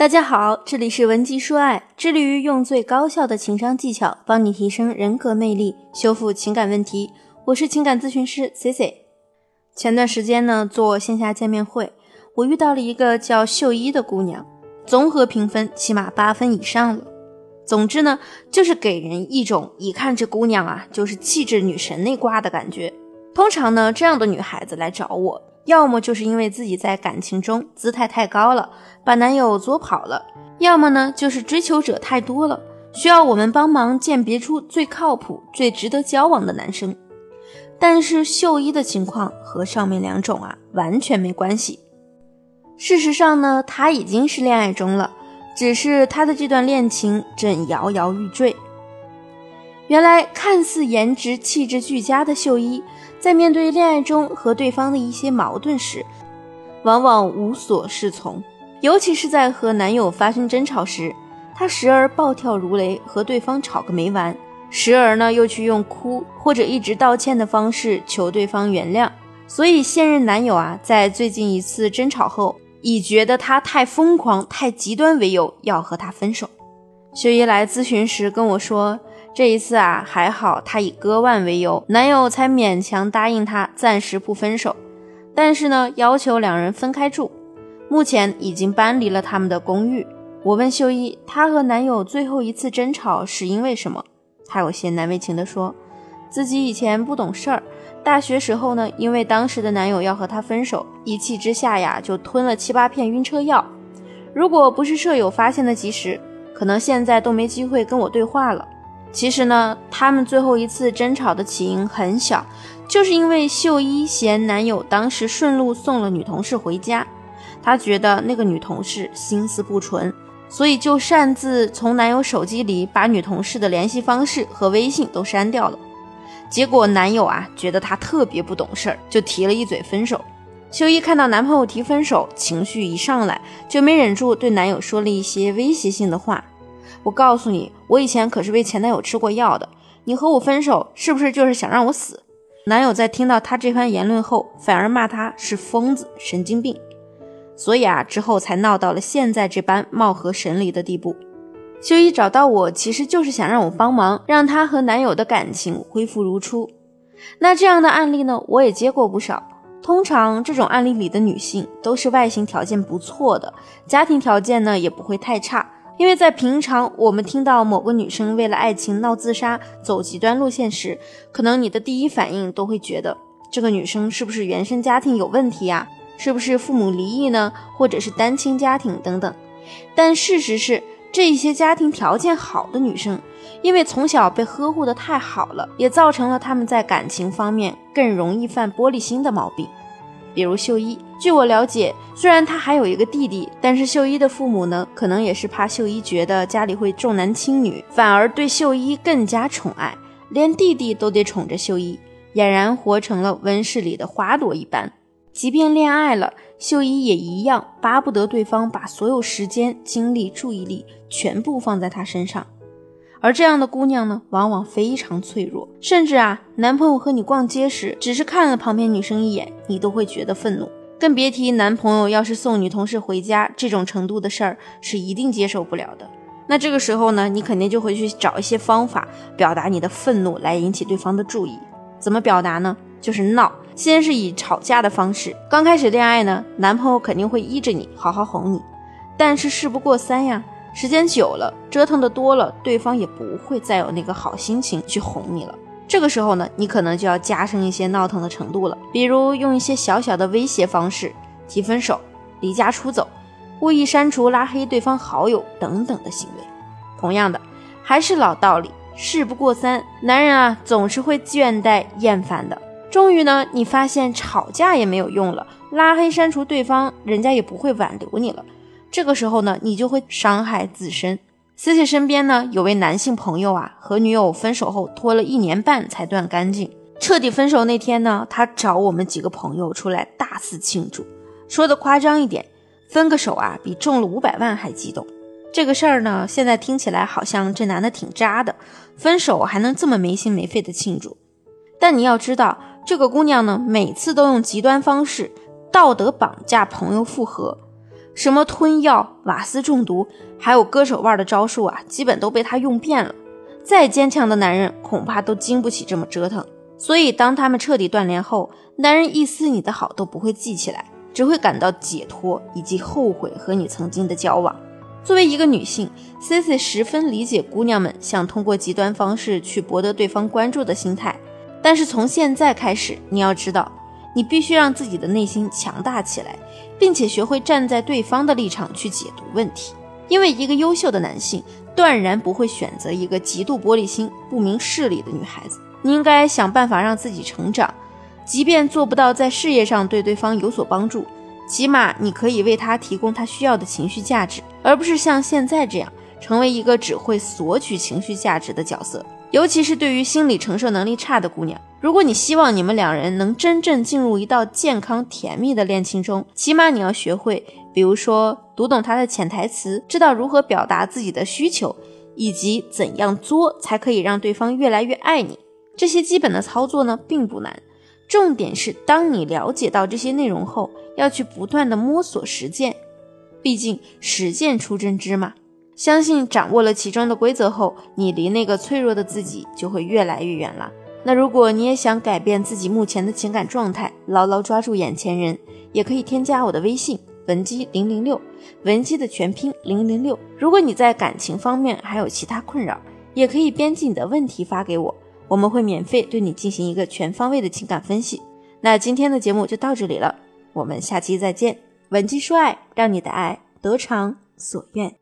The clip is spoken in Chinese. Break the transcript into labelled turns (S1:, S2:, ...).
S1: 大家好，这里是文姬说爱，致力于用最高效的情商技巧帮你提升人格魅力，修复情感问题。我是情感咨询师 C C。前段时间呢，做线下见面会，我遇到了一个叫秀一的姑娘，综合评分起码八分以上了。总之呢，就是给人一种一看这姑娘啊，就是气质女神那挂的感觉。通常呢，这样的女孩子来找我。要么就是因为自己在感情中姿态太高了，把男友作跑了；要么呢，就是追求者太多了，需要我们帮忙鉴别出最靠谱、最值得交往的男生。但是秀一的情况和上面两种啊完全没关系。事实上呢，他已经是恋爱中了，只是他的这段恋情正摇摇欲坠。原来看似颜值气质俱佳的秀一。在面对恋爱中和对方的一些矛盾时，往往无所适从，尤其是在和男友发生争吵时，她时而暴跳如雷和对方吵个没完，时而呢又去用哭或者一直道歉的方式求对方原谅。所以现任男友啊，在最近一次争吵后，以觉得她太疯狂、太极端为由，要和她分手。秀一来咨询时跟我说。这一次啊，还好，她以割腕为由，男友才勉强答应她暂时不分手。但是呢，要求两人分开住。目前已经搬离了他们的公寓。我问秀一，她和男友最后一次争吵是因为什么？她有些难为情地说，自己以前不懂事儿，大学时候呢，因为当时的男友要和她分手，一气之下呀，就吞了七八片晕车药。如果不是舍友发现的及时，可能现在都没机会跟我对话了。其实呢，他们最后一次争吵的起因很小，就是因为秀一嫌男友当时顺路送了女同事回家，她觉得那个女同事心思不纯，所以就擅自从男友手机里把女同事的联系方式和微信都删掉了。结果男友啊觉得她特别不懂事儿，就提了一嘴分手。秀一看到男朋友提分手，情绪一上来就没忍住对男友说了一些威胁性的话。我告诉你，我以前可是为前男友吃过药的。你和我分手，是不是就是想让我死？男友在听到她这番言论后，反而骂她是疯子、神经病。所以啊，之后才闹到了现在这般貌合神离的地步。秀一找到我，其实就是想让我帮忙，让她和男友的感情恢复如初。那这样的案例呢，我也接过不少。通常这种案例里的女性都是外形条件不错的，家庭条件呢也不会太差。因为在平常，我们听到某个女生为了爱情闹自杀、走极端路线时，可能你的第一反应都会觉得这个女生是不是原生家庭有问题呀？是不是父母离异呢？或者是单亲家庭等等。但事实是，这一些家庭条件好的女生，因为从小被呵护的太好了，也造成了她们在感情方面更容易犯玻璃心的毛病。比如秀一，据我了解，虽然他还有一个弟弟，但是秀一的父母呢，可能也是怕秀一觉得家里会重男轻女，反而对秀一更加宠爱，连弟弟都得宠着秀一，俨然活成了温室里的花朵一般。即便恋爱了，秀一也一样巴不得对方把所有时间、精力、注意力全部放在他身上。而这样的姑娘呢，往往非常脆弱，甚至啊，男朋友和你逛街时，只是看了旁边女生一眼，你都会觉得愤怒，更别提男朋友要是送女同事回家这种程度的事儿，是一定接受不了的。那这个时候呢，你肯定就会去找一些方法表达你的愤怒，来引起对方的注意。怎么表达呢？就是闹，先是以吵架的方式。刚开始恋爱呢，男朋友肯定会依着你，好好哄你，但是事不过三呀。时间久了，折腾的多了，对方也不会再有那个好心情去哄你了。这个时候呢，你可能就要加深一些闹腾的程度了，比如用一些小小的威胁方式，提分手、离家出走、故意删除、拉黑对方好友等等的行为。同样的，还是老道理，事不过三，男人啊总是会倦怠厌烦的。终于呢，你发现吵架也没有用了，拉黑删除对方，人家也不会挽留你了。这个时候呢，你就会伤害自身。C C 身边呢有位男性朋友啊，和女友分手后拖了一年半才断干净。彻底分手那天呢，他找我们几个朋友出来大肆庆祝，说的夸张一点，分个手啊比中了五百万还激动。这个事儿呢，现在听起来好像这男的挺渣的，分手还能这么没心没肺的庆祝。但你要知道，这个姑娘呢，每次都用极端方式道德绑架朋友复合。什么吞药、瓦斯中毒，还有割手腕的招数啊，基本都被他用遍了。再坚强的男人，恐怕都经不起这么折腾。所以，当他们彻底断联后，男人一丝你的好都不会记起来，只会感到解脱以及后悔和你曾经的交往。作为一个女性，Cici 十分理解姑娘们想通过极端方式去博得对方关注的心态。但是从现在开始，你要知道，你必须让自己的内心强大起来，并且学会站在对方的立场去解读问题。因为一个优秀的男性断然不会选择一个极度玻璃心、不明事理的女孩子。你应该想办法让自己成长，即便做不到在事业上对对方有所帮助，起码你可以为他提供他需要的情绪价值，而不是像现在这样成为一个只会索取情绪价值的角色。尤其是对于心理承受能力差的姑娘，如果你希望你们两人能真正进入一道健康甜蜜的恋情中，起码你要学会，比如说读懂他的潜台词，知道如何表达自己的需求，以及怎样作才可以让对方越来越爱你。这些基本的操作呢，并不难，重点是当你了解到这些内容后，要去不断的摸索实践，毕竟实践出真知嘛。相信掌握了其中的规则后，你离那个脆弱的自己就会越来越远了。那如果你也想改变自己目前的情感状态，牢牢抓住眼前人，也可以添加我的微信文姬零零六，文姬的全拼零零六。如果你在感情方面还有其他困扰，也可以编辑你的问题发给我，我们会免费对你进行一个全方位的情感分析。那今天的节目就到这里了，我们下期再见。文姬说爱，让你的爱得偿所愿。